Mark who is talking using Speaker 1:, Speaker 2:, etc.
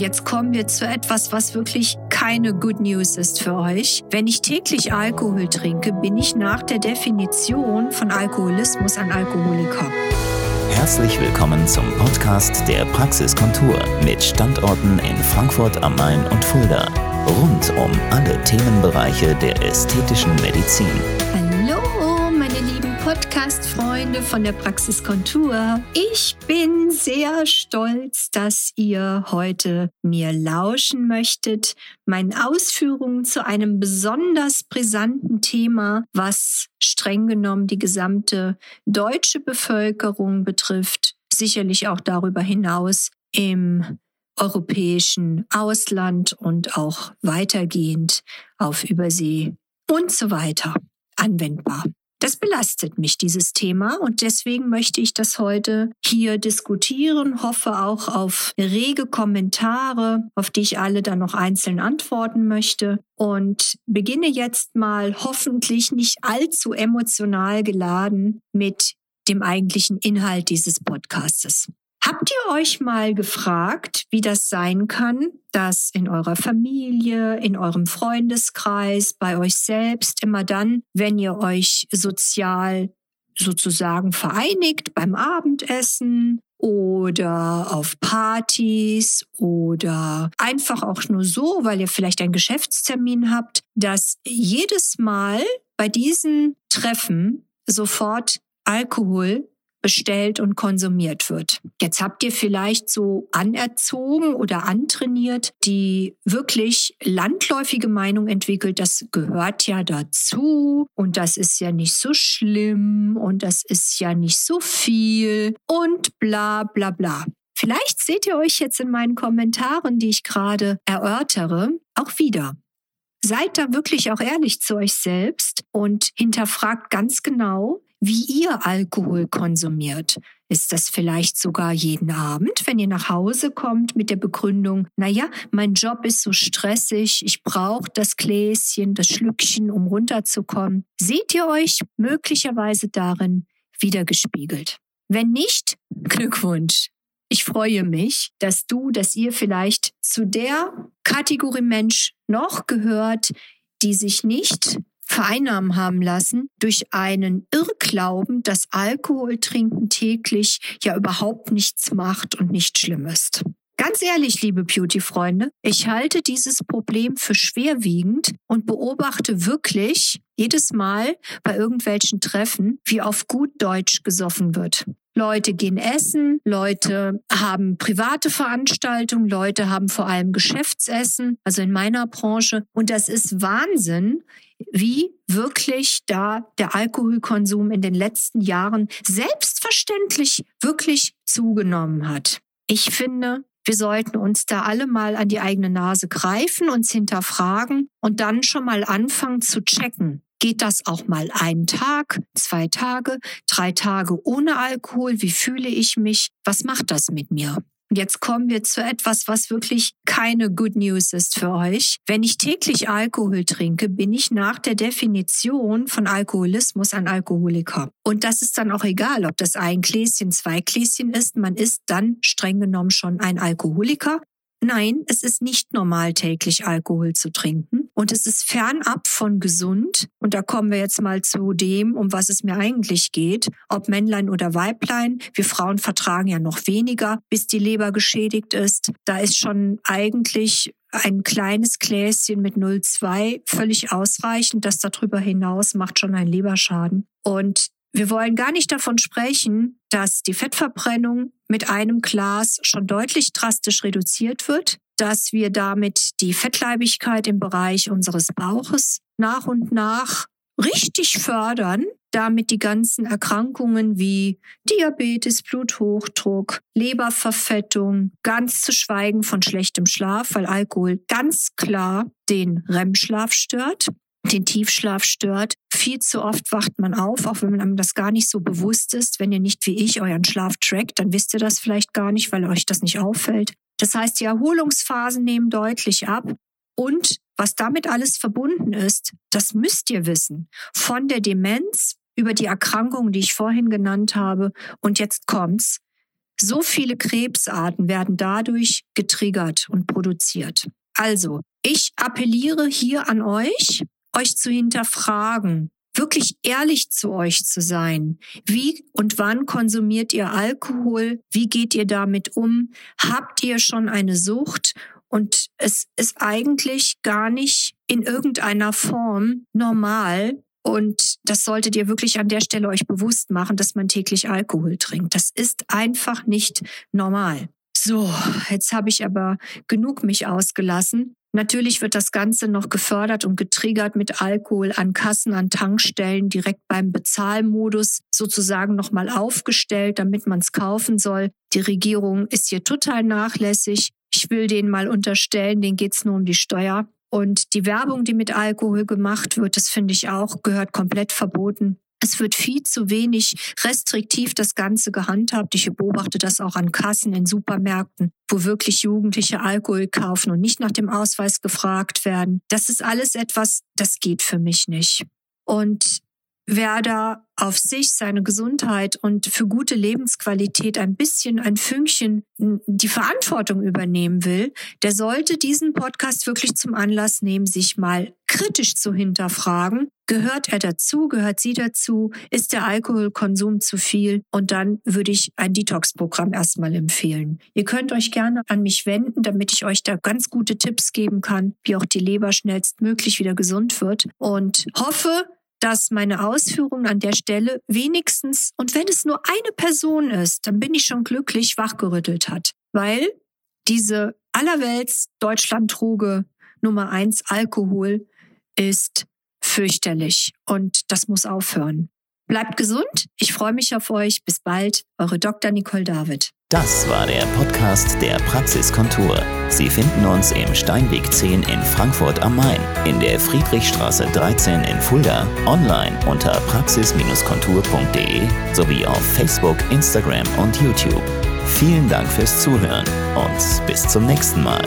Speaker 1: Jetzt kommen wir zu etwas, was wirklich keine Good News ist für euch. Wenn ich täglich Alkohol trinke, bin ich nach der Definition von Alkoholismus ein Alkoholiker.
Speaker 2: Herzlich willkommen zum Podcast der Praxiskontur mit Standorten in Frankfurt am Main und Fulda. Rund um alle Themenbereiche der ästhetischen Medizin.
Speaker 1: Hallo, lieben Podcast-Freunde von der Praxiskontur. Ich bin sehr stolz, dass ihr heute mir lauschen möchtet, meinen Ausführungen zu einem besonders brisanten Thema, was streng genommen die gesamte deutsche Bevölkerung betrifft, sicherlich auch darüber hinaus im europäischen Ausland und auch weitergehend auf Übersee und so weiter anwendbar. Das belastet mich, dieses Thema, und deswegen möchte ich das heute hier diskutieren, hoffe auch auf rege Kommentare, auf die ich alle dann noch einzeln antworten möchte und beginne jetzt mal hoffentlich nicht allzu emotional geladen mit dem eigentlichen Inhalt dieses Podcastes. Habt ihr euch mal gefragt, wie das sein kann, dass in eurer Familie, in eurem Freundeskreis, bei euch selbst immer dann, wenn ihr euch sozial sozusagen vereinigt beim Abendessen oder auf Partys oder einfach auch nur so, weil ihr vielleicht einen Geschäftstermin habt, dass jedes Mal bei diesen Treffen sofort Alkohol bestellt und konsumiert wird. Jetzt habt ihr vielleicht so anerzogen oder antrainiert die wirklich landläufige Meinung entwickelt, das gehört ja dazu und das ist ja nicht so schlimm und das ist ja nicht so viel und bla bla bla. Vielleicht seht ihr euch jetzt in meinen Kommentaren, die ich gerade erörtere, auch wieder. Seid da wirklich auch ehrlich zu euch selbst und hinterfragt ganz genau, wie ihr Alkohol konsumiert. Ist das vielleicht sogar jeden Abend, wenn ihr nach Hause kommt mit der Begründung, naja, mein Job ist so stressig, ich brauche das Gläschen, das Schlückchen, um runterzukommen. Seht ihr euch möglicherweise darin wiedergespiegelt? Wenn nicht, Glückwunsch. Ich freue mich, dass du, dass ihr vielleicht zu der Kategorie Mensch noch gehört, die sich nicht vereinnahmen haben lassen durch einen Irrglauben, dass Alkohol trinken täglich ja überhaupt nichts macht und nicht schlimm ist. Ganz ehrlich, liebe Beauty-Freunde, ich halte dieses Problem für schwerwiegend und beobachte wirklich jedes Mal bei irgendwelchen Treffen, wie auf gut Deutsch gesoffen wird. Leute gehen essen, Leute haben private Veranstaltungen, Leute haben vor allem Geschäftsessen, also in meiner Branche. Und das ist Wahnsinn, wie wirklich da der Alkoholkonsum in den letzten Jahren selbstverständlich wirklich zugenommen hat. Ich finde, wir sollten uns da alle mal an die eigene Nase greifen, uns hinterfragen und dann schon mal anfangen zu checken. Geht das auch mal einen Tag, zwei Tage, drei Tage ohne Alkohol? Wie fühle ich mich? Was macht das mit mir? Jetzt kommen wir zu etwas, was wirklich keine Good News ist für euch. Wenn ich täglich Alkohol trinke, bin ich nach der Definition von Alkoholismus ein Alkoholiker. Und das ist dann auch egal, ob das ein Gläschen, zwei Gläschen ist. Man ist dann streng genommen schon ein Alkoholiker. Nein, es ist nicht normal, täglich Alkohol zu trinken. Und es ist fernab von gesund. Und da kommen wir jetzt mal zu dem, um was es mir eigentlich geht. Ob Männlein oder Weiblein. Wir Frauen vertragen ja noch weniger, bis die Leber geschädigt ist. Da ist schon eigentlich ein kleines Gläschen mit 0,2 völlig ausreichend. Das darüber hinaus macht schon einen Leberschaden. Und wir wollen gar nicht davon sprechen, dass die Fettverbrennung mit einem Glas schon deutlich drastisch reduziert wird, dass wir damit die Fettleibigkeit im Bereich unseres Bauches nach und nach richtig fördern, damit die ganzen Erkrankungen wie Diabetes, Bluthochdruck, Leberverfettung, ganz zu schweigen von schlechtem Schlaf, weil Alkohol ganz klar den REM-Schlaf stört den Tiefschlaf stört. Viel zu oft wacht man auf, auch wenn einem das gar nicht so bewusst ist. Wenn ihr nicht wie ich euren Schlaf trackt, dann wisst ihr das vielleicht gar nicht, weil euch das nicht auffällt. Das heißt, die Erholungsphasen nehmen deutlich ab. Und was damit alles verbunden ist, das müsst ihr wissen. Von der Demenz über die Erkrankungen, die ich vorhin genannt habe. Und jetzt kommt's. So viele Krebsarten werden dadurch getriggert und produziert. Also, ich appelliere hier an euch, euch zu hinterfragen, wirklich ehrlich zu euch zu sein. Wie und wann konsumiert ihr Alkohol? Wie geht ihr damit um? Habt ihr schon eine Sucht? Und es ist eigentlich gar nicht in irgendeiner Form normal. Und das solltet ihr wirklich an der Stelle euch bewusst machen, dass man täglich Alkohol trinkt. Das ist einfach nicht normal. So, jetzt habe ich aber genug mich ausgelassen. Natürlich wird das Ganze noch gefördert und getriggert mit Alkohol an Kassen, an Tankstellen, direkt beim Bezahlmodus sozusagen nochmal aufgestellt, damit man es kaufen soll. Die Regierung ist hier total nachlässig. Ich will denen mal unterstellen, denen geht's nur um die Steuer. Und die Werbung, die mit Alkohol gemacht wird, das finde ich auch, gehört komplett verboten. Es wird viel zu wenig restriktiv das Ganze gehandhabt. Ich beobachte das auch an Kassen in Supermärkten, wo wirklich Jugendliche Alkohol kaufen und nicht nach dem Ausweis gefragt werden. Das ist alles etwas, das geht für mich nicht. Und wer da auf sich, seine Gesundheit und für gute Lebensqualität ein bisschen, ein Fünkchen die Verantwortung übernehmen will, der sollte diesen Podcast wirklich zum Anlass nehmen, sich mal kritisch zu hinterfragen. Gehört er dazu? Gehört sie dazu? Ist der Alkoholkonsum zu viel? Und dann würde ich ein Detox-Programm erstmal empfehlen. Ihr könnt euch gerne an mich wenden, damit ich euch da ganz gute Tipps geben kann, wie auch die Leber schnellstmöglich wieder gesund wird. Und hoffe, dass meine Ausführungen an der Stelle wenigstens, und wenn es nur eine Person ist, dann bin ich schon glücklich, wachgerüttelt hat. Weil diese allerwelts Deutschland-Droge Nummer eins Alkohol ist fürchterlich und das muss aufhören. Bleibt gesund, ich freue mich auf euch. Bis bald, eure Dr. Nicole David.
Speaker 2: Das war der Podcast der Praxiskontur. Sie finden uns im Steinweg 10 in Frankfurt am Main, in der Friedrichstraße 13 in Fulda, online unter praxis-kontur.de sowie auf Facebook, Instagram und YouTube. Vielen Dank fürs Zuhören und bis zum nächsten Mal.